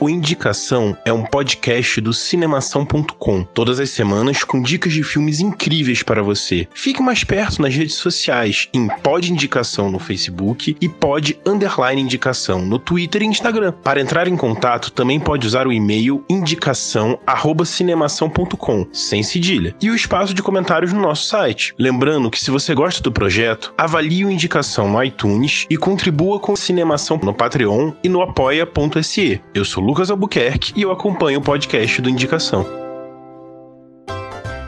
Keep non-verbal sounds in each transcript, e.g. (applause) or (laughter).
O Indicação é um podcast do cinemação.com, todas as semanas com dicas de filmes incríveis para você. Fique mais perto nas redes sociais, em Pod Indicação no Facebook e Pod Underline Indicação no Twitter e Instagram. Para entrar em contato, também pode usar o e-mail indicação@cinemação.com, sem cedilha, e o espaço de comentários no nosso site. Lembrando que se você gosta do projeto, avalie o Indicação no iTunes e contribua com Cinemação no Patreon e no apoia.se. Eu sou Lucas Albuquerque e eu acompanho o podcast do Indicação.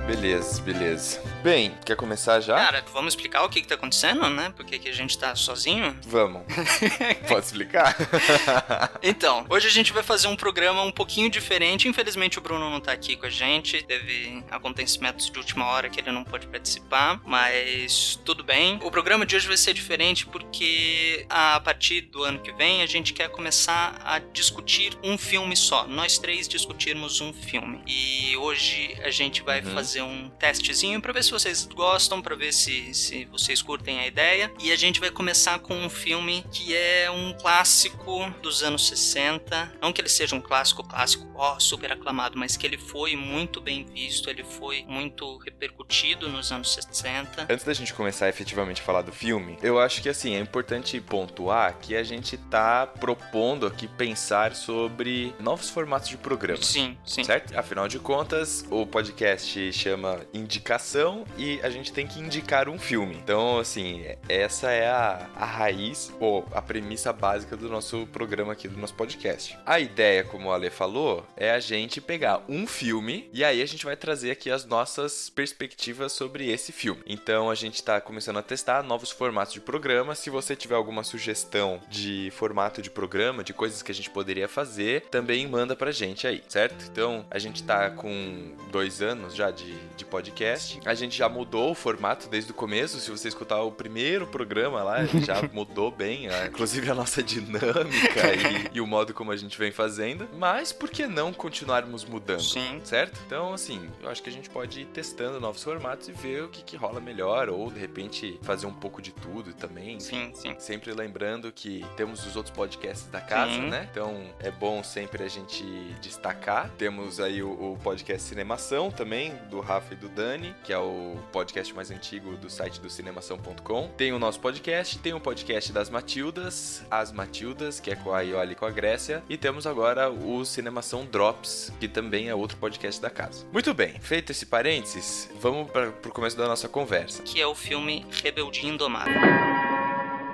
Beleza, beleza. Bem, quer começar já? Cara, vamos explicar o que, que tá acontecendo, né? Por que, que a gente tá sozinho? Vamos. (laughs) Pode explicar? (laughs) Então, hoje a gente vai fazer um programa um pouquinho diferente. Infelizmente o Bruno não tá aqui com a gente. Teve acontecimentos de última hora que ele não pôde participar, mas tudo bem. O programa de hoje vai ser diferente porque a partir do ano que vem a gente quer começar a discutir um filme só. Nós três discutirmos um filme. E hoje a gente vai Uhum. fazer um testezinho pra ver se vocês gostam, pra ver se, se vocês curtem a ideia. E a gente vai começar com um filme que é um clássico dos anos 60. Não que ele seja um clássico, clássico, ó, super aclamado, mas que ele foi muito bem visto, ele foi muito repercutido nos anos 60. Antes da gente começar efetivamente a falar do filme, eu acho que assim, é importante pontuar que a gente tá propondo aqui pensar sobre novos formatos de programa. Sim, sim. Certo? Afinal de contas, o podcast chama Indicação e a gente tem que indicar um filme. Então, assim, essa é a, a raiz ou a premissa básica do nosso programa aqui, do nosso podcast. A ideia, como o Ale falou, é a gente pegar um filme e aí a gente vai trazer aqui as nossas perspectivas sobre esse filme. Então, a gente tá começando a testar novos formatos de programa. Se você tiver alguma sugestão de formato de programa, de coisas que a gente poderia fazer, também manda pra gente aí, certo? Então, a gente tá com dois anos já de, de podcast. A gente já mudou o formato desde o começo. Se você escutar o primeiro programa lá, já (laughs) mudou bem, inclusive a nossa dinâmica e, (laughs) e o modo como a gente vem fazendo. Mas por que não continuarmos mudando? Sim. Certo? Então, assim, eu acho que a gente pode ir testando novos formatos e ver o que, que rola melhor, ou de repente fazer um pouco de tudo também. Sim, sim. Sempre lembrando que temos os outros podcasts da casa, Sim. né? Então é bom sempre a gente destacar. Temos aí o, o podcast Cinemação também, do Rafa e do Dani, que é o podcast mais antigo do site do cinemação.com. Tem o nosso podcast, tem o podcast das Matildas, As Matildas, que é com a Ioli e com a Grécia. E temos agora o Cinemação Drops, que também é outro podcast da casa. Muito bem, feito esse parênteses, vamos para pro começo da nossa conversa. Que é o filme Rebeldia Indomável.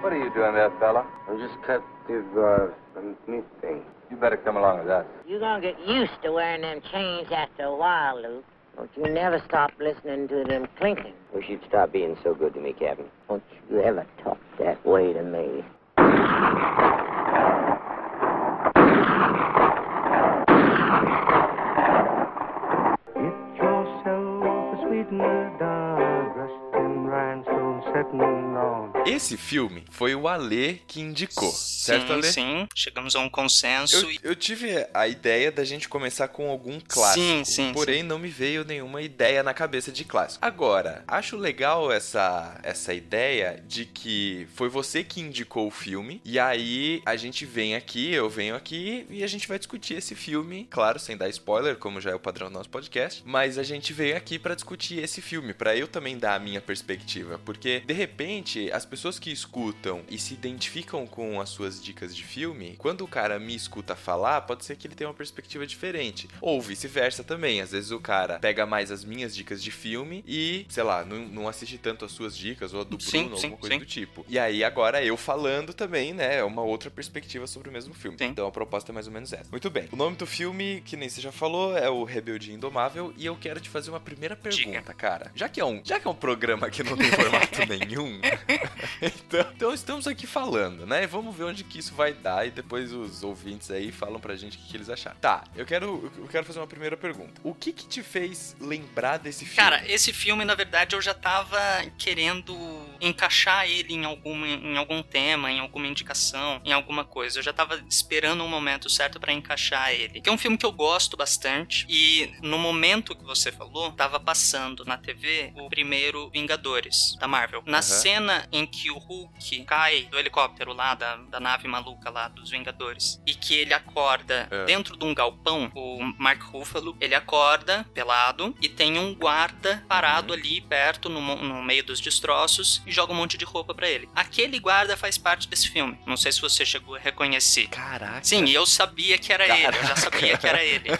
What are you doing there, fella? I'm just cut these uh, some meat things. You better come along with us. You're gonna get used to wearing them chains after a while, Luke. Don't you never stop listening to them clinking. Wish you'd stop being so good to me, Captain. Don't you ever talk that way to me. Esse filme foi o Ale que indicou, certo, sim, Ale? sim. Chegamos a um consenso Eu, e eu tive a ideia da gente começar com algum clássico. Sim, sim, Porém, não me veio nenhuma ideia na cabeça de clássico. Agora, acho legal essa, essa ideia de que foi você que indicou o filme. E aí a gente vem aqui, eu venho aqui e a gente vai discutir esse filme. Claro, sem dar spoiler, como já é o padrão do nosso podcast. Mas a gente veio aqui pra discutir esse filme, pra eu também dar a minha perspectiva. Porque, de repente, as pessoas que escutam e se identificam com as suas dicas de filme, quando o cara me escuta falar, pode ser que ele tenha uma perspectiva diferente. Ou vice-versa também. Às vezes o cara pega mais as minhas dicas de filme e, sei lá, não, não assiste tanto as suas dicas ou a do Sim, Bruno, sim, alguma coisa sim. do tipo. E aí agora eu falando também, né, é uma outra perspectiva sobre o mesmo filme. Sim. Então a proposta é mais ou menos essa. Muito bem. O nome do filme, que nem você já falou, é o Rebeldia Indomável e eu quero te fazer uma primeira pergunta, cara. Já que é um, já que é um programa que não tem formato (laughs) nenhum. (laughs) então, então estamos aqui falando, né? Vamos ver onde que isso vai dar e depois os ouvintes aí falam pra gente o que, que eles acharam. Tá, eu quero, eu quero fazer uma primeira pergunta. O que que te fez lembrar desse filme? Cara, esse filme, na verdade, eu já tava querendo encaixar ele em algum, em algum tema, em alguma indicação, em alguma coisa. Eu já tava esperando um momento certo pra encaixar ele. Que é um filme que eu gosto bastante e no momento que você falou, tava passando na TV o primeiro Vingadores da Marvel. Na Aham. cena em que o Hulk cai do helicóptero lá, da, da nave maluca lá dos Vingadores, e que ele acorda É. dentro de um galpão, o Mark Ruffalo, ele acorda pelado e tem um guarda parado Uhum. ali perto, no, no meio dos destroços, e joga um monte de roupa pra ele. Aquele guarda faz parte desse filme. Não sei se você chegou a reconhecer. Caraca. Sim, e eu sabia que era ele, eu já Caraca. sabia que era ele.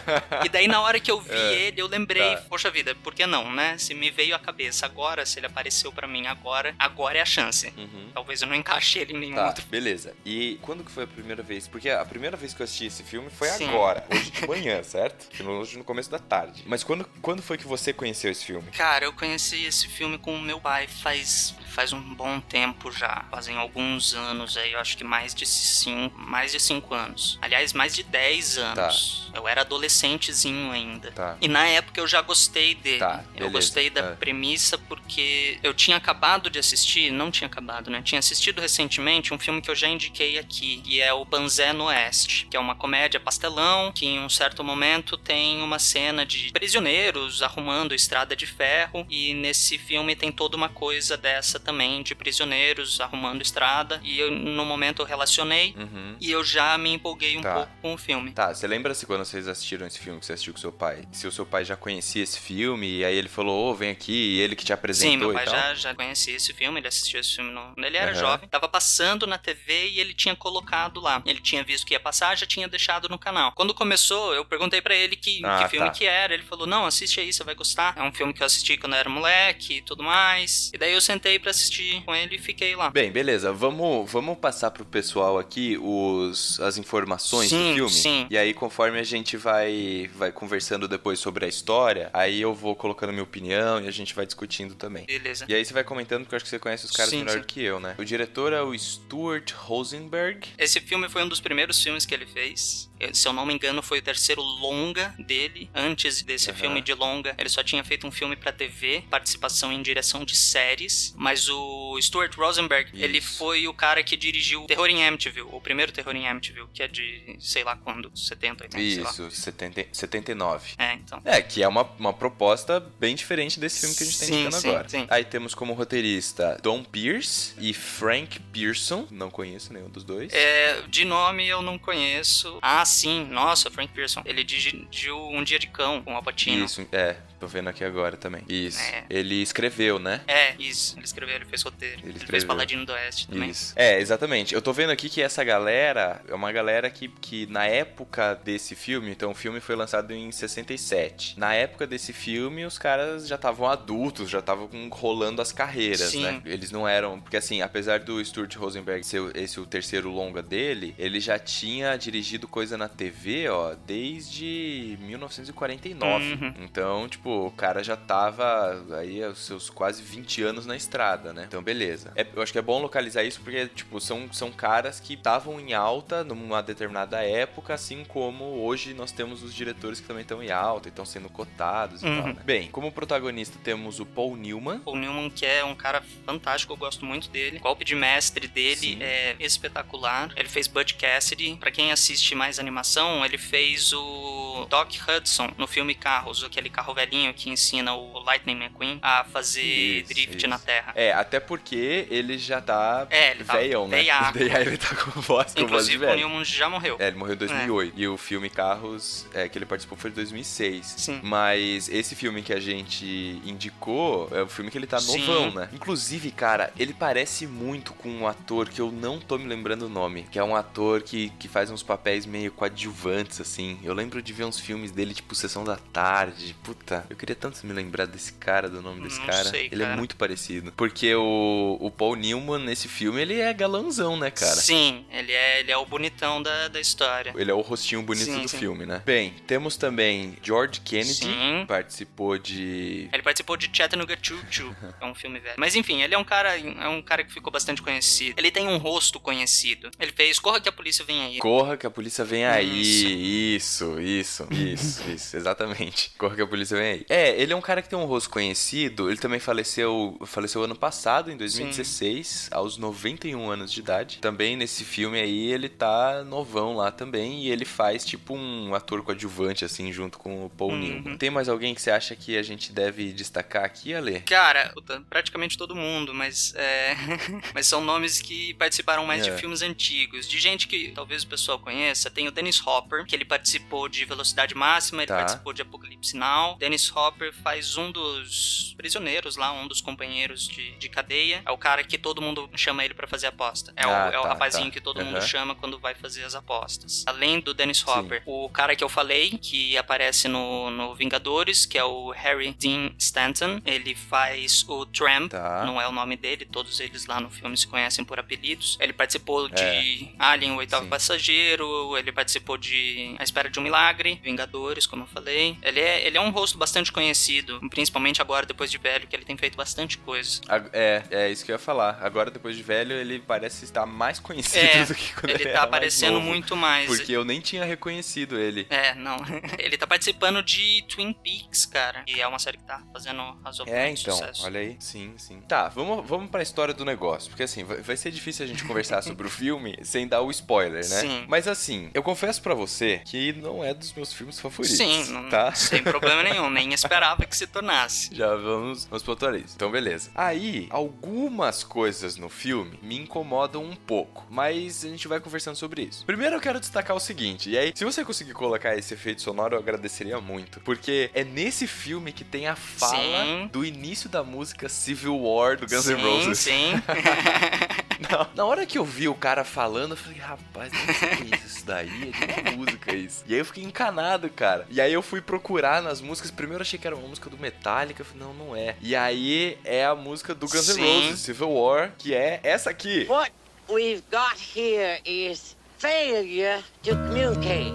E daí na hora que eu vi (laughs) É, ele, eu lembrei, tá. poxa vida, por que não, né? Se me veio à cabeça agora, se ele apareceu pra mim agora, agora é a chance. Uhum. Talvez eu não encaixe ele em nenhum Tá, outro. beleza. E quando que foi a primeira vez? Porque a primeira vez que eu assisti esse filme foi Sim. agora, hoje de (laughs) manhã, certo? Hoje no começo da tarde. Mas quando, quando foi que você conheceu esse filme? Cara, eu conheci esse filme com o meu pai faz, faz um bom tempo já. Fazem alguns anos aí, eu acho que mais de cinco, mais de cinco anos. Aliás, mais de 10 anos. Eu era adolescentezinho ainda. Tá. E na época eu já gostei dele. Tá, eu gostei da É. premissa porque eu tinha acabado de assistir, não tinha acabado, né? Tinha assistido recentemente um filme que eu já indiquei aqui, e é o Banzé no Oeste, que é uma comédia pastelão, que em um certo momento tem uma cena de prisioneiros arrumando estrada de ferro, e nesse filme tem toda uma coisa dessa também, de prisioneiros arrumando estrada, e eu, no momento eu relacionei, Uhum. e eu já me empolguei um Tá. pouco com o filme. Tá, você lembra se quando vocês assistiram esse filme que você assistiu com seu pai? Se o seu pai já conhecia esse filme e aí ele falou, ô, vem aqui, e ele que te apresentou Sim, meu pai já, já conhecia esse filme, ele assistiu esse filme ele era Aham. jovem. Tava passando na TV e ele tinha colocado lá. Ele tinha visto que ia passar, já tinha deixado no canal. Quando começou, eu perguntei pra ele que, Ah, que filme tá. que era. Ele falou: Não, assiste aí, você vai gostar. É um filme que eu assisti quando eu era moleque e tudo mais. E daí eu sentei pra assistir com ele e fiquei lá. Bem, beleza. Vamos, vamos passar pro pessoal aqui os, as informações Sim, do filme. sim. E aí, conforme a gente vai, vai conversando depois sobre a história, aí eu vou colocando minha opinião e a gente vai discutindo também. Beleza. E aí você vai comentando, porque eu acho que você conhece os caras Sim, melhor sim. do que eu, né? O diretor é o Stuart Rosenberg. Esse filme foi um dos primeiros filmes que ele fez. Se eu não me engano, foi o terceiro longa dele. Antes desse Aham. filme de longa, ele só tinha feito um filme pra TV, participação em direção de séries. Mas o Stuart Rosenberg, ele Isso. foi o cara que dirigiu Terror em Amityville, o primeiro Terror em Amityville, que é de sei lá quando, 70, 80, sei lá. Isso, 70, 79. É, então. É, que é uma, uma proposta bem diferente desse filme que a gente tá Sim, indicando sim, agora. sim. Aí temos como roteirista Don Pierce e Frank Pearson. Não conheço nenhum dos dois. É, de nome eu não conheço. Ah, sim, nossa, Frank Pearson. Ele dirigiu Um Dia de Cão com o Alpatino. Isso, é. Tô vendo aqui agora também. Isso. É. Ele escreveu, né? É, isso. Ele escreveu, ele fez roteiro. Ele, fez escreveu. Paladino do Oeste também. Isso. É, exatamente. Eu tô vendo aqui que essa galera é uma galera que, que na época desse filme, então o filme foi lançado em 67. Na época desse filme, os caras já estavam adultos, já estavam rolando as carreiras, Sim. né? Eles não eram. Porque assim, apesar do Stuart Rosenberg ser esse o terceiro longa dele, ele já tinha dirigido coisa na TV, ó, desde 1949. Uhum. Então, tipo, o cara já tava aí aos seus quase 20 anos na estrada, né? Então, beleza. É- eu acho que é bom localizar isso porque, tipo, são, são caras que estavam em alta numa determinada época, assim como hoje nós temos os diretores que também estão em alta e estão sendo cotados e Uhum. tal, né? Bem, como protagonista temos o Paul Newman. Paul Newman, que é um cara fantástico, eu gosto muito dele. O golpe de mestre dele Sim. é espetacular. Ele fez Bud Cassidy. Pra quem assiste mais animação, ele fez o Doc Hudson no filme Carros, aquele carro velhinho que ensina o Lightning McQueen a fazer Isso, drift isso. na Terra. É, até porque ele já tá É, ele tá né? veiaco. (laughs) Daí aí ele tá com voz, com voz de Inclusive, o velho. Newman já morreu. É, ele morreu em 2008. E o filme Carros, é, que ele participou, foi em 2006. Sim. Mas esse filme que a gente indicou é o filme que ele tá Sim. novão, né? Inclusive, cara, ele parece muito com um ator que eu não tô me lembrando o nome. Que é um ator que, que faz uns papéis meio coadjuvantes, assim. Eu lembro de ver uns filmes dele, tipo Sessão da Tarde. Puta, Eu queria tanto me lembrar desse cara, do nome desse Não cara. sei, ele é cara. muito parecido. Porque o, o Paul Newman, nesse filme, ele é galãozão, né, cara? Sim, ele é, ele é o bonitão da, da história. Ele é o rostinho bonito Sim, do sim. filme, né? Bem, temos também George Kennedy, Sim. participou de. Ele participou de Chattanooga Choo Choo, (laughs) é um filme velho. Mas enfim, ele é um cara, é um cara que ficou bastante conhecido. Ele tem um rosto conhecido. Ele fez Corra que a polícia vem aí. Corra que a polícia vem aí. Isso, isso, isso, isso, (laughs) exatamente. Corra que a polícia vem aí. É, ele é um cara que tem um rosto conhecido. Ele também faleceu, faleceu ano passado, em 2016, aos 91 anos de idade. Também nesse filme aí ele tá novão lá também e ele faz tipo um ator coadjuvante assim junto com o Paul Uhum. Newman. Tem mais alguém que você acha que a gente deve destacar aqui, Ale? Cara, praticamente todo mundo, mas é... (laughs) mas são nomes que participaram mais É. de filmes antigos. De gente que talvez o pessoal conheça, tem o Dennis Hopper, que ele participou de Velocidade Máxima, ele Tá. participou de Apocalipse Now. Dennis Hopper faz um dos prisioneiros lá, um dos companheiros de, de cadeia. É o cara que todo mundo chama ele pra fazer aposta. É, Ah, o, é o tá, rapazinho tá. que todo Aham. mundo chama quando vai fazer as apostas. Além do Dennis Hopper, o cara que eu falei, que aparece no, no Vingadores, que é o Harry Dean Stanton, ele faz o Tramp, Tá. não é o nome dele, todos eles lá no filme se conhecem por apelidos. Ele participou É. de Alien, o Oitavo Sim. Passageiro, ele participou de A Espera de um Milagre, Vingadores, como eu falei. Ele é, ele é um rosto bastante conhecido, principalmente agora, depois de velho, que ele tem feito bastante coisa. É, é isso que eu ia falar. Agora, depois de velho, ele parece estar mais conhecido É, (laughs) do que quando ele, Ele tá mais aparecendo novo. muito mais. Porque eu nem tinha reconhecido ele. É, não. (laughs) Ele tá participando de Twin Peaks, cara. E é uma série que tá fazendo razoavelmente É, então, sucesso. olha aí. Sim, sim. Tá, vamos, vamos pra história do negócio. Porque assim, vai, vai ser difícil a gente conversar (laughs) sobre o filme sem dar o spoiler, né? Sim. Mas assim, eu confesso pra você que não é dos meus filmes favoritos. Sim, não, tá? sem problema nenhum. Nem esperava que se tornasse. Já vamos, vamos pontuar isso. Então, beleza. Aí, algumas coisas no filme me incomodam um pouco, mas a gente vai conversando sobre isso. Primeiro, eu quero destacar o seguinte, e aí, se você conseguir colocar esse efeito sonoro, eu agradeceria muito, porque é nesse filme que tem a fala Sim. do início da música Civil War do Guns N' sim, Roses. sim. (laughs) Na, na hora que eu vi o cara falando, eu falei, rapaz, não sei o que é isso daí, é de música isso. E aí eu fiquei encanado, cara. E aí eu fui procurar nas músicas, primeiro eu achei que era uma música do Metallica, eu falei, não, não é. E aí é a música do Guns N'. Roses, Civil War, que é essa aqui. What we've got here is failure to communicate.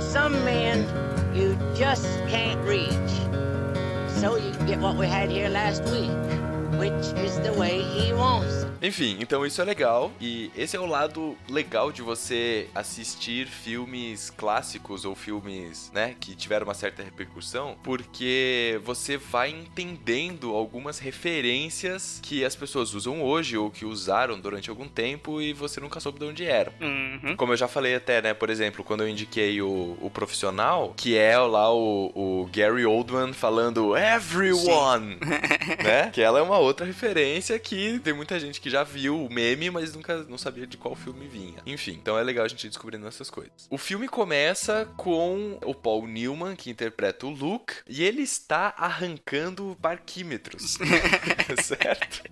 Some men you just can't reach. So you get what we had here last week, which is the way he wants it. Enfim, então isso é legal. E esse é o lado legal de você assistir filmes clássicos ou filmes, né, que tiveram uma certa repercussão, porque você vai entendendo algumas referências que as pessoas usam hoje ou que usaram durante algum tempo e você nunca soube de onde eram. Uhum. Como eu já falei até, né? Por exemplo, quando eu indiquei o, o profissional, que é lá o, o Gary Oldman falando Everyone, né? (laughs) Que ela é uma outra referência que tem muita gente que já viu o meme, mas nunca não sabia de qual filme vinha. Enfim, então é legal a gente ir descobrindo essas coisas. O filme começa com o Paul Newman, que interpreta o Luke, e ele está arrancando parquímetros. (laughs) certo?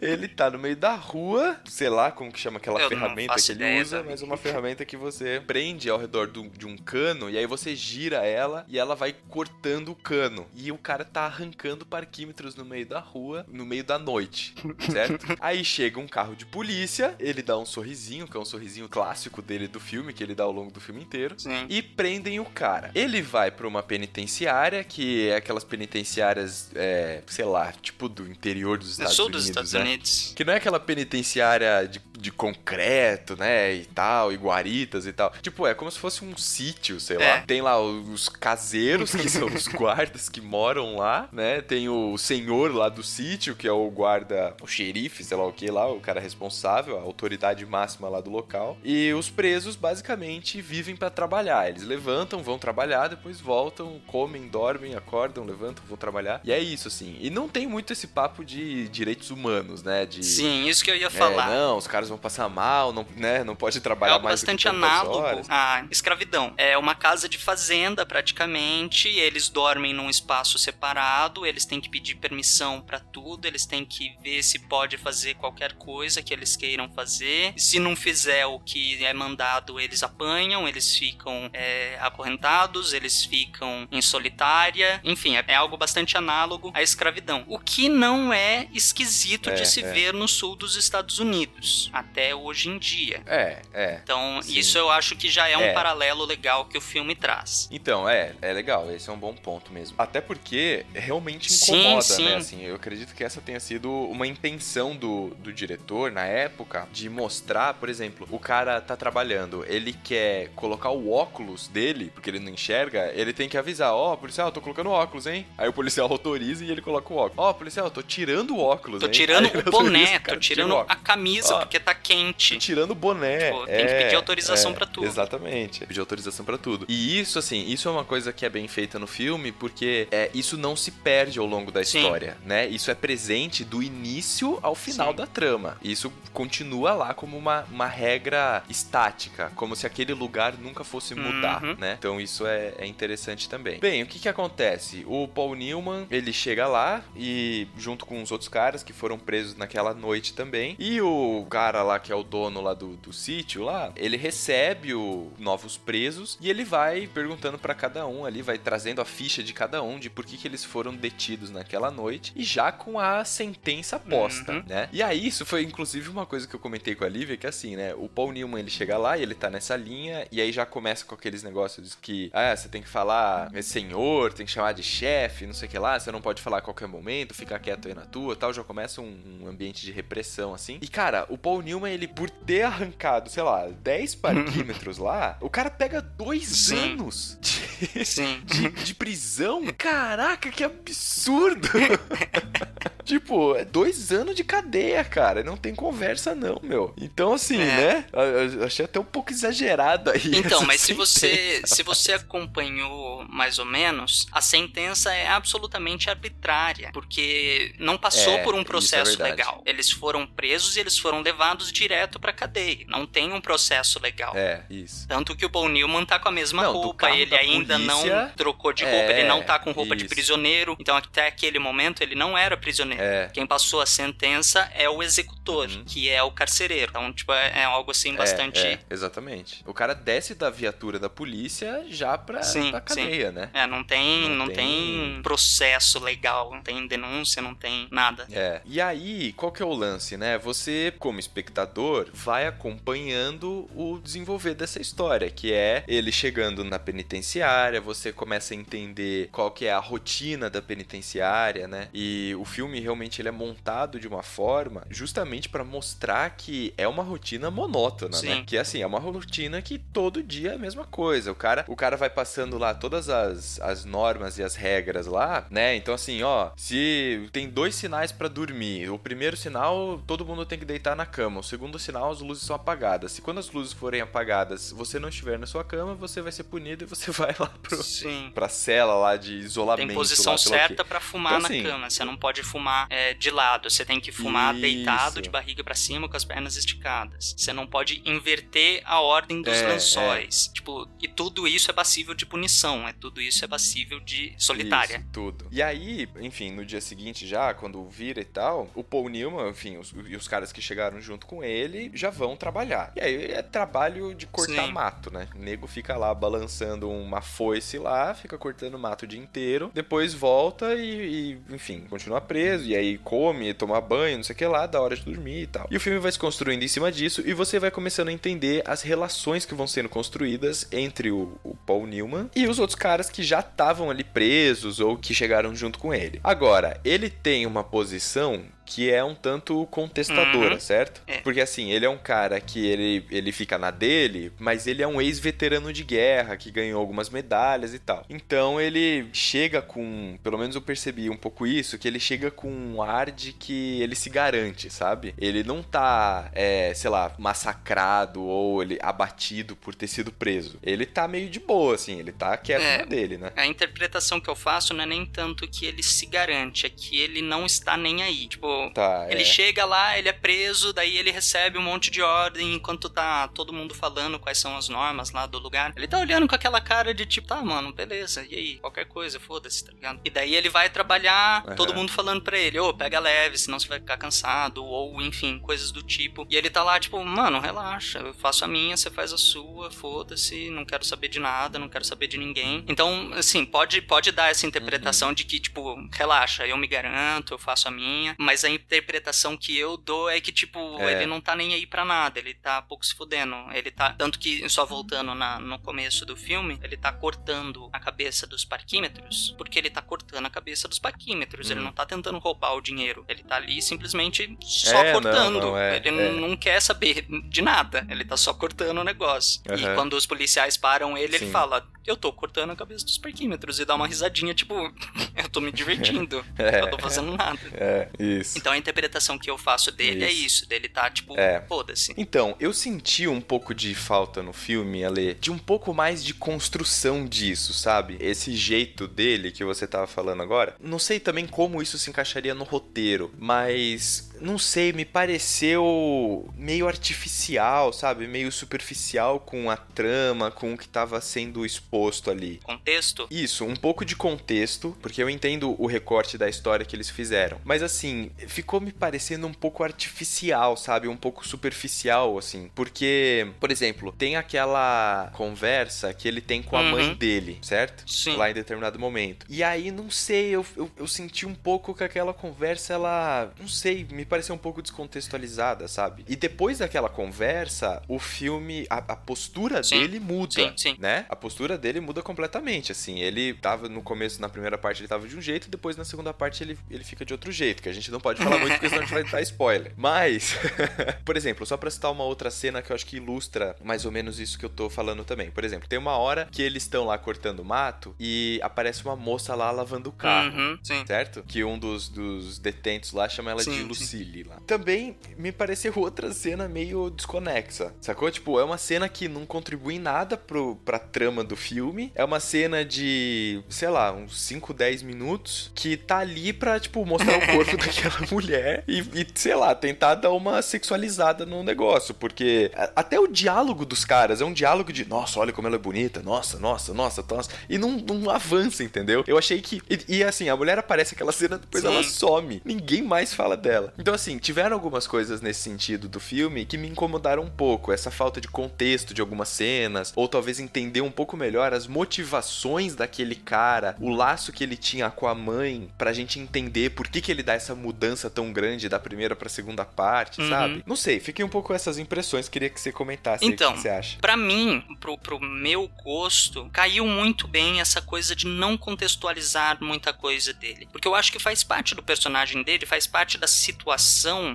Ele tá no meio da rua, sei lá como que chama aquela Eu ferramenta que ele usa, mas uma ferramenta que você prende ao redor do- de um cano e aí você gira ela e ela vai cortando o cano. E o cara tá arrancando parquímetros no meio da rua, no meio da noite, certo? (laughs) aí chega um carro de polícia, ele dá um sorrisinho, que é um sorrisinho clássico dele do filme, que ele dá ao longo do filme inteiro Sim. e prendem o cara. Ele vai pra uma penitenciária, que é aquelas penitenciárias, é, sei lá, tipo do interior dos Estados sou Unidos, dos Estados né? Unidos. Que não é aquela penitenciária de, de concreto, né? E tal, e guaritas e tal. Tipo, é como se fosse um sítio, sei É. lá. Tem lá os caseiros, que são os (laughs) guardas que moram lá, né? Tem o senhor lá do sítio, que é o guarda, o xerife, sei lá lá, o cara responsável, a autoridade máxima lá do local. E os presos, basicamente, vivem pra trabalhar. Eles levantam, vão trabalhar, depois voltam, comem, dormem, acordam, levantam, vão trabalhar. E é isso, assim. E não tem muito esse papo de direitos humanos, né? De Sim, isso que eu ia é, falar. não, os caras vão passar mal, não, né, não pode É trabalhar algo mais que bastante análogo horas. à escravidão. É uma casa de fazenda, praticamente. Eles dormem num espaço separado. Eles têm que pedir permissão tudo. tudo, eles têm que ver se pode fazer qualquer coisa que eles queiram fazer. Se não fizer o que é mandado, eles apanham, eles ficam é, acorrentados, eles ficam em solitária. Enfim, é, é algo bastante análogo à escravidão. O que não é esquisito É, de se é. ver no sul dos Estados Unidos, até hoje em dia. É, é. Então, Sim. isso eu acho que já é um É. paralelo legal que o filme traz. Então, é, é legal, esse é um bom ponto mesmo. Até porque realmente Sim, incomoda, sim. né? Assim, eu acredito que essa tenha sido uma intenção do, do diretor na época de mostrar, por exemplo, o cara tá trabalhando, ele quer colocar o óculos dele, porque ele não enxerga, ele tem que avisar, ó, policial, eu tô colocando óculos, hein? Aí o policial (laughs) autoriza e ele coloca o óculos. Ó, policial, eu tô tirando o óculos, Tô hein? tirando (laughs) Aí o boné, tô tira tirando a camisa Ó, porque tá quente. tirando o boné. Tipo, tem que É, pedir autorização é, pra tudo. Exatamente. Pedir autorização pra tudo. E isso, assim, isso é uma coisa que é bem feita no filme, porque é, isso não se perde ao longo da Sim. história, né? Isso é presente do início ao final Sim. da trama. Isso continua lá como uma, uma regra estática, como se aquele lugar nunca fosse mudar, Uhum. né? Então isso é, é interessante também. Bem, o que que acontece? O Paul Newman, ele chega lá e junto com os outros caras que foram presos naquela noite também, e o cara lá que é o dono lá do, do sítio lá, ele recebe o novos presos e ele vai perguntando pra cada um ali, vai trazendo a ficha de cada um de por que que eles foram detidos naquela noite e já com a sentença posta, Uhum. né? E aí isso foi inclusive uma coisa que eu comentei com a Lívia, que assim, né, o Paul Newman ele chega lá e ele tá nessa linha e aí já começa com aqueles negócios que, ah, você tem que falar é senhor, tem que chamar de chefe, não sei o que lá, você não pode falar a qualquer momento, ficar quieto aí na tua, tal, já começa um, um ambiente de repressão assim. E cara, o Paul Newman ele por ter arrancado, sei lá, 10 parquímetros lá, o cara pega dois Sim. anos de, Sim. de, de prisão. Caraca, que absurdo! (laughs) tipo, é dois anos de cadeia, cara. Não tem conversa, não, meu. Então, assim, É. né? Eu- achei até um pouco exagerado aí. (laughs) Então, mas se você, sentença. se você acompanhou mais ou menos, a sentença é absolutamente arbitrária, porque não passou É, por um é processo verdade. legal. Eles foram presos e eles foram levados direto pra cadeia. Não tem um processo legal. É, isso. Tanto que o Paul Newman tá com a mesma Não, roupa, ele da ainda polícia, não trocou de é, roupa, ele não tá com roupa de isso. prisioneiro, então até aquele momento ele não era prisioneiro. É. Quem passou a sentença é o executor, Uhum. que é o carcereiro. Então, tipo, é, é algo assim bastante. É, é, exatamente. O cara desce da viatura da polícia já pra, Sim, pra cadeia, né? É, não tem, Não não, tem- tem... processo legal, não tem denúncia, não tem nada. É. E aí, qual que é o lance, né? Você, como espectador, vai acompanhando o desenvolver dessa história, que é ele chegando na penitenciária, você começa a entender qual que é a rotina da penitenciária, né? E o filme realmente ele é montado de uma forma justamente pra mostrar que é uma rotina monótona, né? Sim. Que assim, é uma rotina que todo dia é a mesma coisa. O cara, o cara vai passando lá todas as, as normas e as regras lá, né? Então assim, ó, se tem dois sinais pra dormir, o primeiro sinal todo mundo tem que deitar na cama, o segundo sinal as luzes são apagadas. Se quando as luzes forem apagadas, você não estiver na sua cama, você vai ser punido e você (laughs) vai lá pro Sim. pra cela lá de isolamento. Tem posição lá, certa pra fumar Então, na assim, cama. Você não pode fumar é, de lado. Você tem que fumar Isso. deitado, de barriga pra cima, com as pernas esticadas. Você não pode inverter a ordem dos É, lençóis. Tipo, e tudo isso é passível de punição. É tudo isso é passível de solitária. Isso, tudo. E aí, enfim, no dia seguinte já, quando vira e tal, o Paul Newman, enfim, os, e os caras que chegaram junto com ele já vão trabalhar. E aí é trabalho de cortar Sim. mato, né? O nego fica lá balançando uma foice lá, fica cortando mato o dia inteiro, depois volta e, e, enfim, continua preso, e aí come, toma banho, não sei o que lá, da hora de dormir e tal. E o filme vai se construindo em cima disso e você vai começando a entender as relações que vão sendo construídas entre o, o Paul Newman e os outros caras que já estavam ali presos ou que chegaram junto com ele. Agora, ele tem uma posição que é um tanto contestadora, Uhum. certo? É. Porque assim, ele é um cara que ele, ele fica na dele, mas ele é um ex-veterano de guerra que ganhou algumas medalhas e tal. Então ele chega com, pelo menos eu percebi um pouco isso, que ele chega com um ar de que ele se garante, sabe? Ele não tá, é, sei lá, massacrado ou ele abatido por ter sido preso. Ele tá meio de boa, assim, ele tá quieto É. na dele, né? A interpretação que eu faço não é nem tanto que ele se garante, é que ele não está nem aí. Tipo, tipo, Tá, ele é. chega lá, ele é preso, daí ele recebe um monte de ordem enquanto tá todo mundo falando quais são as normas lá do lugar. Ele tá olhando com aquela cara de tipo, tá, mano, beleza, e aí? Qualquer coisa, foda-se, tá ligado? E daí ele vai trabalhar, Aham. todo mundo falando pra ele, ô, pega leve, senão você vai ficar cansado, ou enfim, coisas do tipo. E ele tá lá, tipo, mano, relaxa, eu faço a minha, você faz a sua, foda-se, não quero saber de nada, não quero saber de ninguém. Então, assim, pode, pode dar essa interpretação Uhum. de que, tipo, relaxa, eu me garanto, eu faço a minha, mas a interpretação que eu dou é que, tipo, É. ele não tá nem aí pra nada, ele tá pouco se fudendo. Ele tá. Tanto que, só voltando na- no começo do filme, ele tá cortando a cabeça dos parquímetros, porque ele tá cortando a cabeça dos parquímetros. Ele Hum. não tá tentando roubar o dinheiro. Ele tá ali simplesmente só É, não, cortando. não, é, ele é. não quer saber de nada. Ele tá só cortando o negócio. E Aham. quando os policiais param ele, Sim. ele fala: Eu tô cortando a cabeça dos parquímetros. E dá uma risadinha, tipo, (laughs) eu tô me (laughs) divertindo. É. Eu tô fazendo nada. É, isso. Então a interpretação que eu faço dele é Isso. isso. Dele tá, tipo, É. foda-se. Então, eu senti um pouco de falta no filme, Ale, de um pouco mais de construção disso, sabe? Esse jeito dele que você tava falando agora. Não sei também como isso se encaixaria no roteiro, mas não sei, me pareceu meio artificial, sabe? Meio superficial com a trama, com o que tava sendo exposto ali. Contexto? Isso, um pouco de contexto, porque eu entendo o recorte da história que eles fizeram. Mas assim, ficou me parecendo um pouco artificial, sabe? Um pouco superficial, assim. Porque, por exemplo, tem aquela conversa que ele tem com a Uhum. mãe dele, certo? Sim. Lá em determinado momento. E aí, não sei, eu, eu, eu senti um pouco que aquela conversa, ela. Não sei, me pareceu um pouco descontextualizada, sabe? E depois daquela conversa, o filme. A, a postura Sim. dele muda Sim, sim. né? A postura dele muda completamente, assim. Ele tava no começo, na primeira parte, ele tava de um jeito, depois na segunda parte ele, ele fica de outro jeito, que a gente não pode falar muito porque senão a gente vai dar spoiler. (laughs) Mas, (laughs) por exemplo, só pra citar uma outra cena que eu acho que ilustra mais ou menos isso que eu tô falando também. Por exemplo, tem uma hora que eles estão lá cortando mato e aparece uma moça lá lavando o carro. Uhum, sim. Certo? Que um dos, dos detentos lá chama ela de sim. Lucille lá. Também me pareceu outra cena meio desconexa. Sacou? Tipo, é uma cena que não contribui em nada pro, pra trama do filme. É uma cena de, sei lá, uns 5, 10 minutos que tá ali pra, tipo, mostrar o (laughs) corpo daquela mulher e, e, sei lá, tentar dar uma sexualizada no negócio. Porque até o diálogo dos caras é um diálogo de, nossa, olha como ela é bonita, nossa, nossa, nossa, nossa. E não, não avança, entendeu? Eu achei que. E, e, assim, a mulher aparece aquela cena, depois Sim. ela some. Ninguém mais fala dela. Então, assim, tiveram algumas coisas nesse sentido do filme que me incomodaram um pouco. Essa falta de contexto de algumas cenas, ou talvez entender um pouco melhor as motivações daquele cara, o laço que ele tinha com a mãe, pra gente entender por que, que ele dá essa mudança tão grande da primeira pra segunda parte, Uhum. sabe? Não sei, fiquei um pouco com essas impressões, queria que você comentasse Então, o que você acha. Pra mim, pro, pro meu gosto, caiu muito bem essa coisa de não contextualizar muita coisa dele. Porque eu acho que faz parte do personagem dele, faz parte da situação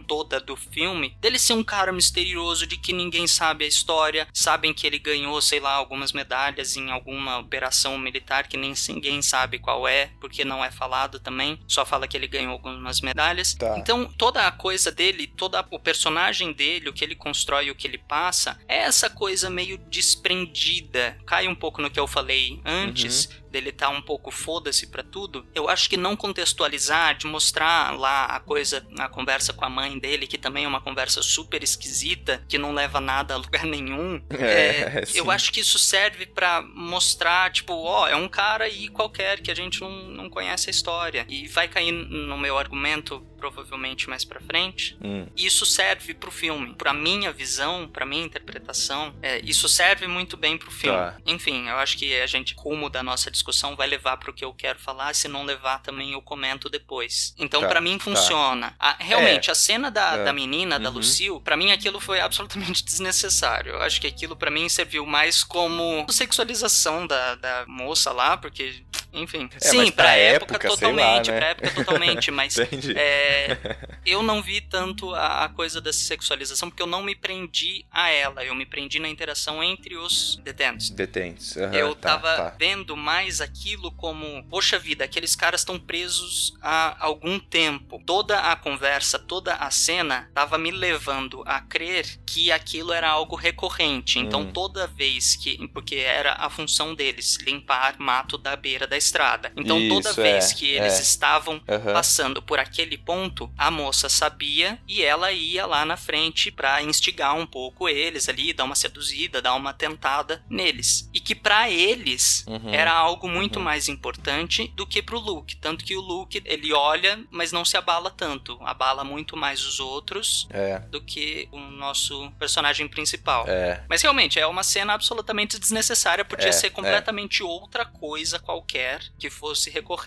toda do filme, dele ser um cara misterioso de que ninguém sabe a história, sabem que ele ganhou, sei lá, algumas medalhas em alguma operação militar que nem ninguém sabe qual é, porque não é falado também, só fala que ele ganhou algumas medalhas. Tá. Então, toda a coisa dele, toda o personagem dele, o que ele constrói, o que ele passa, é essa coisa meio desprendida. Cai um pouco no que eu falei antes, dele tá um pouco foda-se pra tudo. Eu acho que não contextualizar, de mostrar lá a coisa, a conversa com a mãe dele, que também é uma conversa super esquisita, que não leva nada a lugar (laughs) nenhum. É, É, sim. eu acho que isso serve pra mostrar, tipo, ó, é um cara aí qualquer que a gente não, não conhece a história. E vai cair no meu argumento provavelmente mais pra frente. Hum. Isso serve pro filme. Pra minha visão, pra minha interpretação, é, isso serve muito bem pro filme. Tá. Enfim, eu acho que a gente, rumo da nossa discussão, vai levar pro que eu quero falar. Se não levar, também eu comento depois. Então, Tá, pra mim, tá. funciona. A- realmente, a cena da, É. da menina, da Uhum. Lucille, pra mim aquilo foi absolutamente (laughs) desnecessário. Eu acho que aquilo pra mim serviu mais como sexualização da, da moça lá, porque, enfim. É, Sim, pra época, época, totalmente, lá, né? pra época totalmente, mas (laughs) é, eu não vi tanto a, a coisa da sexualização porque eu não me prendi a ela, eu me prendi na interação entre os detentos. Detentes. aham, eu tá, tava tá. vendo mais aquilo como, poxa vida, aqueles caras estão presos há algum tempo. Toda a conversa, toda a cena tava me levando a crer que aquilo era algo recorrente. Então Hum. toda vez que, porque era a função deles, limpar mato da beira da estrada. Então toda Isso, vez é, que eles é. estavam Aham. passando por aquele ponto, a moça sabia e ela ia lá na frente pra instigar um pouco eles ali, dar uma seduzida, dar uma tentada neles. E que pra eles Uhum. era algo muito Uhum. mais importante do que pro Luke, tanto que o Luke ele olha, mas não se abala tanto, abala muito mais os outros É, do que o nosso personagem principal. é. Mas realmente é uma cena absolutamente desnecessária, podia É, ser é. completamente outra coisa qualquer que fosse recorrente.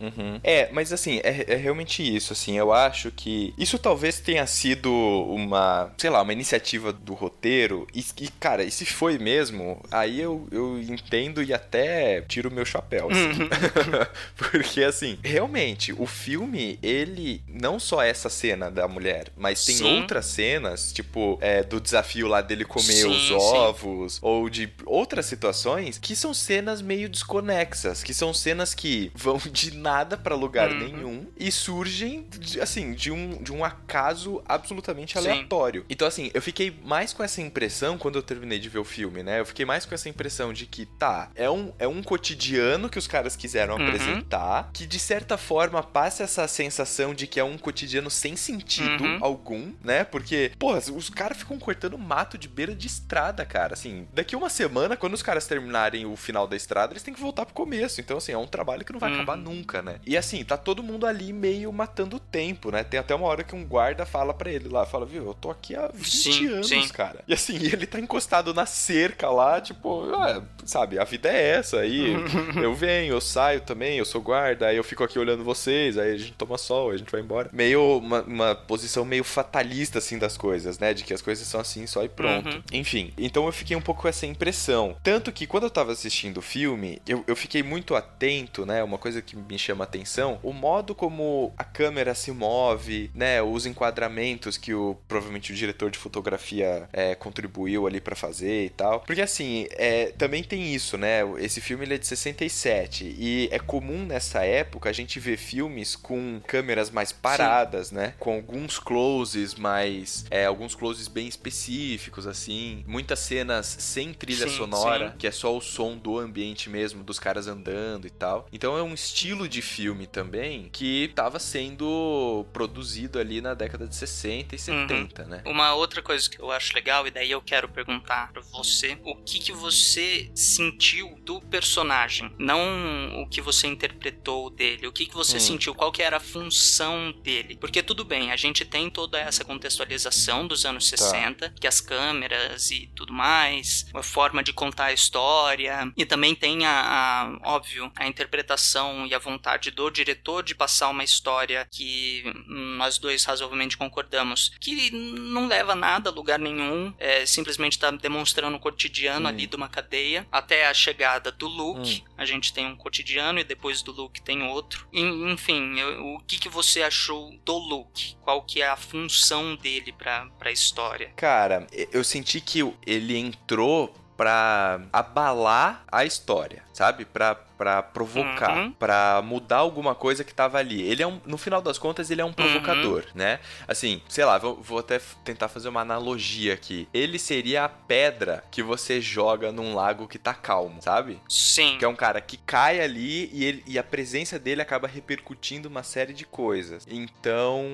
Uhum. É, mas assim, é, é realmente isso, assim, eu acho que isso talvez tenha sido uma, sei lá, uma iniciativa do roteiro, e, e, cara, e se foi mesmo, aí eu, eu entendo e até tiro o meu chapéu, assim. Uhum. (laughs) Porque, assim, realmente, o filme, ele, não só essa cena da mulher, mas tem Sim. outras cenas, tipo, é, do desafio lá dele comer Sim, os sim. ovos, ou de outras situações, que são cenas meio desconexas, que são cenas que vão de nada pra lugar Uhum. nenhum e surgem, de- assim, de um, de um acaso absolutamente Sim. aleatório. Então, assim, eu fiquei mais com essa impressão quando eu terminei de ver o filme, né? Eu fiquei mais com essa impressão de que, tá, é um, é um cotidiano que os caras quiseram Uhum. apresentar, que de certa forma passa essa sensação de que é um cotidiano sem sentido Uhum. algum, né? Porque, porra, os caras ficam cortando mato de beira de estrada, cara. Assim, daqui uma semana, quando os caras terminarem o final da estrada, eles têm que voltar pro começo. Então, assim, é um trabalho que não vai Uhum. Acabar nunca, né? E assim, tá todo mundo ali meio matando o tempo, né? Tem até uma hora que um guarda fala pra ele lá, fala, viu, eu tô aqui há 20 Sim, anos, sim. cara. E assim, (laughs) ele tá encostado na cerca lá, tipo, ah, sabe, a vida é essa. Aí (laughs) eu venho, eu saio também, eu sou guarda, aí eu fico aqui olhando vocês, aí a gente toma sol, a gente vai embora. Meio uma, uma posição meio fatalista, assim, das coisas, né? De que as coisas são assim só e pronto. Uhum. Enfim, então eu fiquei um pouco com essa impressão. Tanto que quando eu tava assistindo o filme, eu, eu fiquei muito atento, né? Uma coisa que me chama atenção, o modo como a câmera se move, né? Os enquadramentos que o provavelmente o diretor de fotografia é, contribuiu ali pra fazer e tal. Porque assim, é, também tem isso, né? Esse filme ele é de 67 e é comum nessa época a gente ver filmes com câmeras mais paradas, né? Com alguns closes mais, é, alguns closes bem específicos assim, muitas cenas sem trilha Sim, sonora, sim. que é só o som do ambiente mesmo, dos caras andando e tal. Então é um estilo de filme também que estava sendo produzido ali na década de 60 e 70, né? Uma outra coisa que eu acho legal, e daí eu quero perguntar pra você, o que que você sentiu do personagem? Não o que você interpretou dele, o que que você Hum. sentiu, qual que era a função dele? Porque tudo bem, a gente tem toda essa contextualização dos anos 60, que as câmeras e tudo mais, a forma de contar a história, e também tem a, a óbvio, a interpretação e a vontade do diretor de passar uma história que hum, nós dois razoavelmente concordamos, que não leva a nada a lugar nenhum, é, simplesmente está demonstrando o cotidiano Hum. ali de uma cadeia, até a chegada do Luke, a gente tem um cotidiano e depois do Luke tem outro. En- Enfim, eu- o que, que você achou do Luke? Qual que é a função dele pra, pra história? Cara, eu senti que ele entrou pra abalar a história, sabe? Pra, pra provocar, Uhum. pra mudar alguma coisa que tava ali. Ele é um, no final das contas, ele é um provocador, né? Assim, sei lá, vou, vou até tentar fazer uma analogia aqui. Ele seria a pedra que você joga num lago que tá calmo, sabe? Sim. Que é um cara que cai ali e, ele- e a presença dele acaba repercutindo uma série de coisas. Então,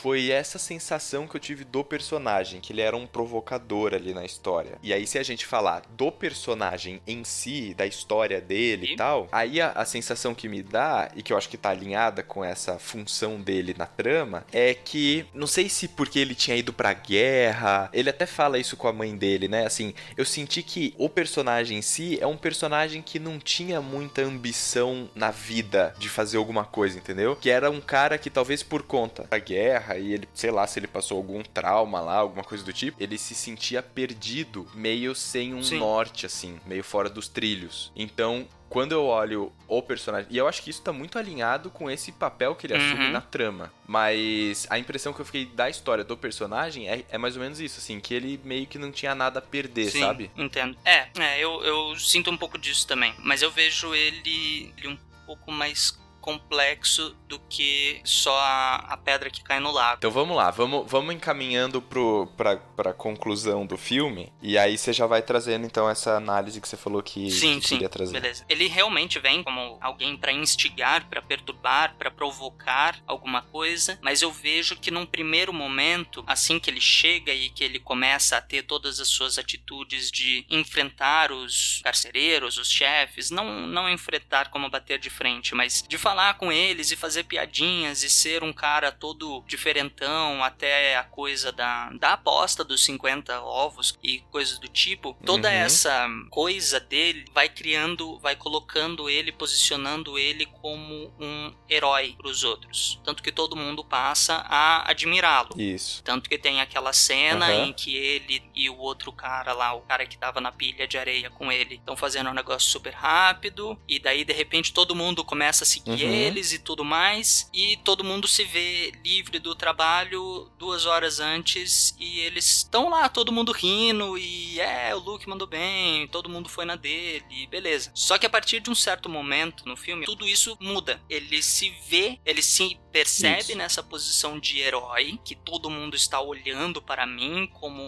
foi essa sensação que eu tive do personagem, que ele era um provocador ali na história. E aí, se a gente falar do personagem em si, da história dele e E? tal, aí a, a sensação que me dá, e que eu acho que tá alinhada com essa função dele na trama, é que, não sei se porque ele tinha ido pra guerra, ele até fala isso com a mãe dele, né? Assim, eu senti que o personagem em si é um personagem que não tinha muita ambição na vida de fazer alguma coisa, entendeu? Que era um cara que talvez por conta da guerra e ele, sei lá, se ele passou algum trauma lá, alguma coisa do tipo, ele se sentia perdido, meio sem um Sim. norte assim, meio fora dos trilhos. Então, quando eu olho o personagem, e eu acho que isso tá muito alinhado com esse papel que ele assume Uhum. na trama, mas a impressão que eu fiquei da história do personagem é, é mais ou menos isso, assim, que ele meio que não tinha nada a perder, Sim, sabe? entendo. É, é eu, eu sinto um pouco disso também. Mas eu vejo ele, ele um pouco mais complexo do que só a, a pedra que cai no lago. Então vamos lá, vamos, vamos encaminhando pro, pra, pra conclusão do filme. E aí você já vai trazendo então essa análise que você falou que, Sim, que sim, queria trazer. beleza. Ele realmente vem como alguém pra instigar, pra perturbar, pra provocar alguma coisa, mas eu vejo que num primeiro momento, assim que ele chega e que ele começa a ter todas as suas atitudes de enfrentar os carcereiros, os chefes, não não enfrentar como bater de frente, mas de falar com eles e fazer piadinhas e ser um cara todo diferentão, até a coisa da, da aposta dos 50 ovos e coisas do tipo, toda Uhum. essa coisa dele vai criando, vai colocando ele, posicionando ele como um herói para os outros. Tanto que todo mundo passa a admirá-lo. Isso. Tanto que tem aquela cena Aham. em que ele e o outro cara lá, o cara que tava na pilha de areia com ele, estão fazendo um negócio super rápido, e daí de repente todo mundo começa a seguir Uhum. eles e tudo mais, e todo mundo se vê livre do trabalho duas horas antes, e eles estão lá, todo mundo rindo, e é, o Luke mandou bem, todo mundo foi na dele, e beleza. Só que a partir de um certo momento no filme, tudo isso muda. Ele se vê, ele se percebe Isso. nessa posição de herói, que todo mundo está olhando para mim como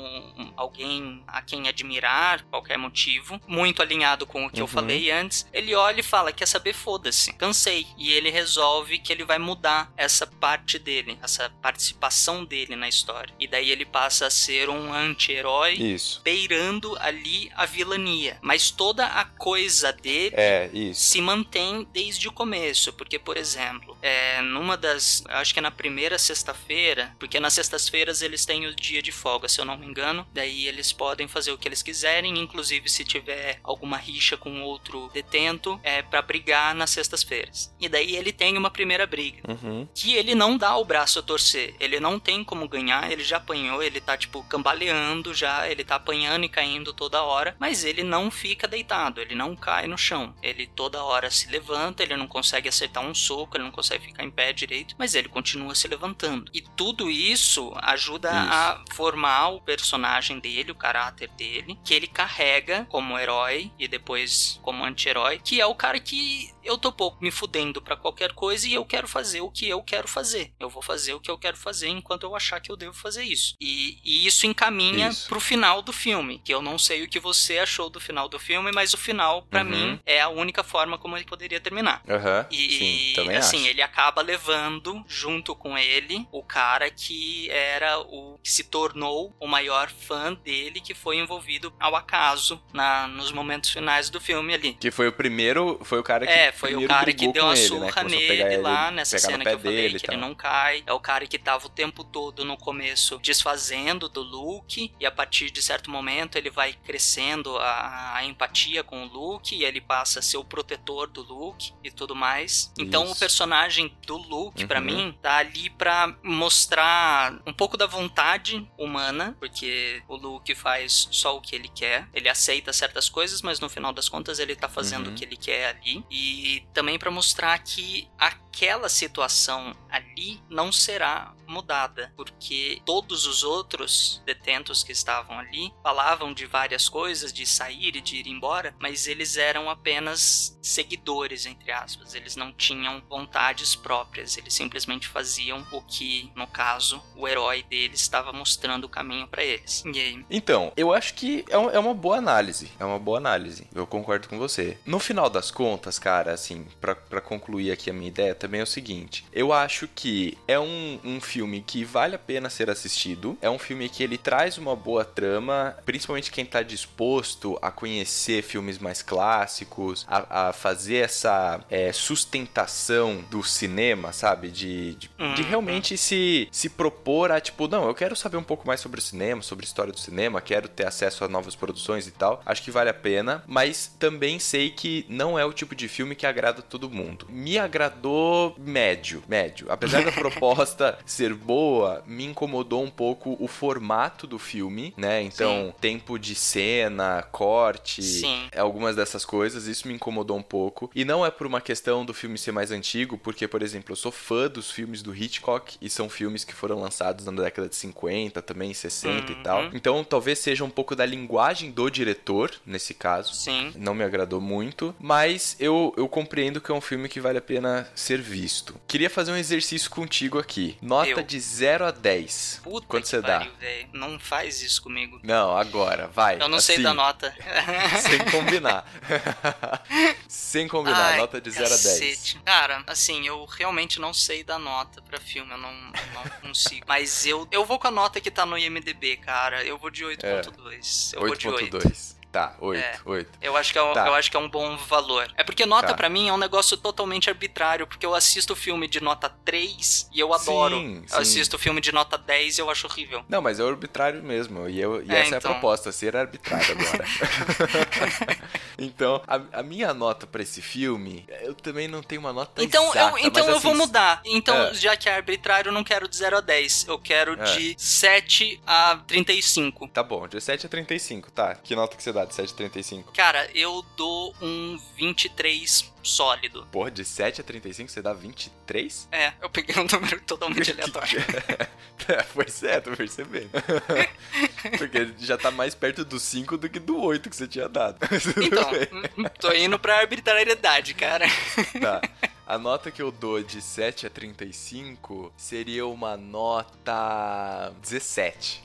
alguém a quem admirar, qualquer motivo, muito alinhado com o que eu Uhum. falei antes. Ele olha e fala: Quer saber? Foda-se, cansei. E ele resolve que ele vai mudar essa parte dele, essa participação dele na história. E daí ele passa a ser um anti-herói. Beirando ali a vilania. Mas toda a coisa dele É, se mantém desde o começo, porque, por exemplo, é, numa das. Acho que é na primeira sexta-feira, porque nas sextas-feiras eles têm o dia de folga, se eu não me engano, daí eles podem fazer o que eles quiserem, inclusive se tiver alguma rixa com outro detento, é para brigar nas sextas-feiras. E daí ele tem uma primeira briga Uhum. que ele não dá o braço a torcer. Ele não tem como ganhar, ele já apanhou, ele tá tipo cambaleando já, ele tá apanhando e caindo toda hora, mas ele não fica deitado, ele não cai no chão. Ele toda hora se levanta, ele não consegue acertar um soco, ele não consegue ficar em pé direito, mas ele continua se levantando. E tudo isso ajuda Isso. a formar o personagem dele, o caráter dele, que ele carrega como herói e depois como anti-herói, que é o cara que eu tô pouco me fudendo pra qualquer coisa e eu quero fazer o que eu quero fazer. Eu vou fazer o que eu quero fazer enquanto eu achar que eu devo fazer isso. E, e isso encaminha Isso. pro final do filme, que eu não sei o que você achou do final do filme, mas o final, pra Uhum. mim, é a única forma como ele poderia terminar. Aham. E Sim, também assim, acho. ele acaba levando junto com ele o cara que era o que se tornou o maior fã dele, que foi envolvido ao acaso na, nos momentos finais do filme ali. Que foi o primeiro, foi o cara que É, foi o cara que deu com ele, né? surra Começou a nele ele, lá nessa cena que eu falei, dele que ele tal. não cai. É o cara que tava o tempo todo no começo desfazendo do Luke, e a partir de certo momento ele vai crescendo a, a empatia com o Luke, e ele passa a ser o protetor do Luke e tudo mais. Então Isso. o personagem do Luke, pra Uhum. mim, tá ali pra mostrar um pouco da vontade humana, porque o Luke faz só o que ele quer. Ele aceita certas coisas, mas no final das contas ele tá fazendo Uhum. o que ele quer ali. E também pra mostrar que aquela situação ali não será mudada, porque todos os outros detentos que estavam ali falavam de várias coisas, de sair e de ir embora, mas eles eram apenas seguidores, entre aspas. Eles não tinham vontades próprias, eles simplesmente faziam o que, no caso, o herói deles estava mostrando o caminho pra eles. E aí? Então, eu acho que é, é uma boa análise. É uma boa análise. Eu concordo com você. No final das contas, cara, assim, pra concluir aqui a minha ideia, também é o seguinte. Eu acho que é um, um filme que vale a pena ser assistido. É um filme que ele traz uma boa trama, principalmente quem tá disposto a conhecer filmes mais clássicos, a, a fazer essa é, sustentação do cinema, sabe? De, de, de Uhum. realmente se, se propor a, tipo, não, eu quero saber um pouco mais sobre o cinema, sobre a história do cinema, quero ter acesso a novas produções e tal. Acho que vale a pena, mas também sei que não é o tipo de filme que agrada todo mundo. Me agradou médio, médio. Apesar da proposta (laughs) ser boa, me incomodou um pouco o formato do filme, né? Então, tempo de cena, corte, Sim. algumas dessas coisas, isso me incomodou um pouco. E não é por uma questão do filme ser mais antigo, porque, por exemplo, eu sou fã dos filmes do Hitchcock e são filmes que foram lançados na década de 50, também 60 Uhum. e tal. Então, talvez seja um pouco da linguagem do diretor, nesse caso. Sim. Não me agradou muito, mas eu, eu compreendo que é um filme que vale a pena ser ser visto. Queria fazer um exercício contigo aqui. Nota Eu. de 0 a 10. Puta Quanto que você dá? pariu, velho. Não faz isso comigo. Não, agora, vai. Eu não sei assim, da nota. (laughs) Sem combinar. (laughs) sem combinar, Ai, nota de 0 a 10. cacete. Cara, assim, eu realmente não sei dar nota pra filme, eu não, não (laughs) consigo. Mas eu, eu vou com a nota que tá no IMDB, cara. Eu vou de 8.2. Eu vou de 8. 8.2. Tá, 8, É. 8. Eu acho, que é um, Tá. eu acho que é um bom valor. É porque nota Tá. pra mim é um negócio totalmente arbitrário, porque eu assisto filme de nota 3 e eu adoro. Sim, Eu sim. assisto filme de nota 10 e eu acho horrível. Não, mas é arbitrário mesmo. E, eu, e É, essa é a então. proposta, ser arbitrário agora. (laughs) (laughs) então, a, a minha nota pra esse filme, eu também não tenho uma nota Então, exata, eu, então mas eu vou assim, mudar. Então, É. já que é arbitrário, eu não quero de 0 a 10. Eu quero É. de 7 a 35. Tá bom, de 7 a 35, tá. Que nota que você dá de 7 a 35? Cara, eu dou um 23 sólido. Porra, de 7 a 35 você dá 23? É, eu peguei um número totalmente aleatório. (laughs) É, foi certo, percebendo. (laughs) Porque já tá mais perto do 5 do que do 8 que você tinha dado. Então, tô indo pra arbitrariedade, cara. Tá. A nota que eu dou de 7 a 35 seria uma nota 17.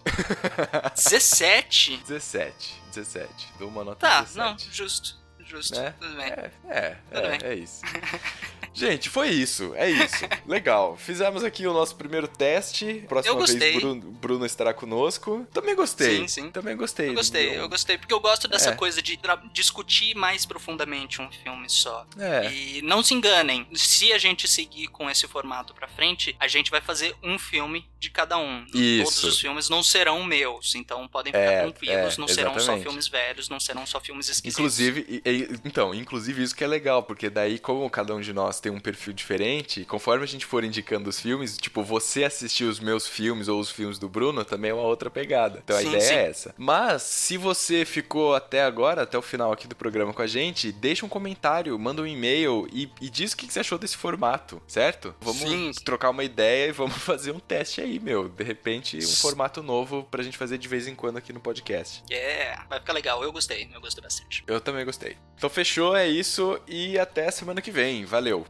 17? 17, 17. Dou uma nota Tá, 17. não, justo. Justo. Né? Tudo bem. É, é, Tudo é, bem. é isso. (laughs) Gente, foi isso, é isso. (laughs) Legal. Fizemos aqui o nosso primeiro teste. Próxima Eu gostei. vez Bruno, Bruno estará conosco. Também gostei. Sim, sim. Também gostei. Eu gostei, eu gostei, porque eu gosto dessa É. coisa de discutir mais profundamente um filme só. É. E não se enganem, se a gente seguir com esse formato pra frente, a gente vai fazer um filme de cada um. Isso. Todos os filmes não serão meus, então podem ficar É, tranquilos, é, não serão só exatamente. filmes velhos, não serão só filmes esquisitos. Inclusive, e- e- então, inclusive isso que é legal, porque daí, como cada um de nós tem um perfil diferente, conforme a gente for indicando os filmes, tipo, você assistir os meus filmes ou os filmes do Bruno também é uma outra pegada. Então a Sim, ideia sim. é essa. Mas, se você ficou até agora, até o final aqui do programa com a gente, deixa um comentário, manda um e-mail e, e diz o que você achou desse formato, certo? Vamos Sim. trocar uma ideia e vamos (laughs) fazer um teste aí, meu. De repente, um formato novo pra gente fazer de vez em quando aqui no podcast. É, vai ficar legal, eu gostei, eu gostei bastante. Eu também gostei. Então fechou, é isso e até semana que vem. Valeu.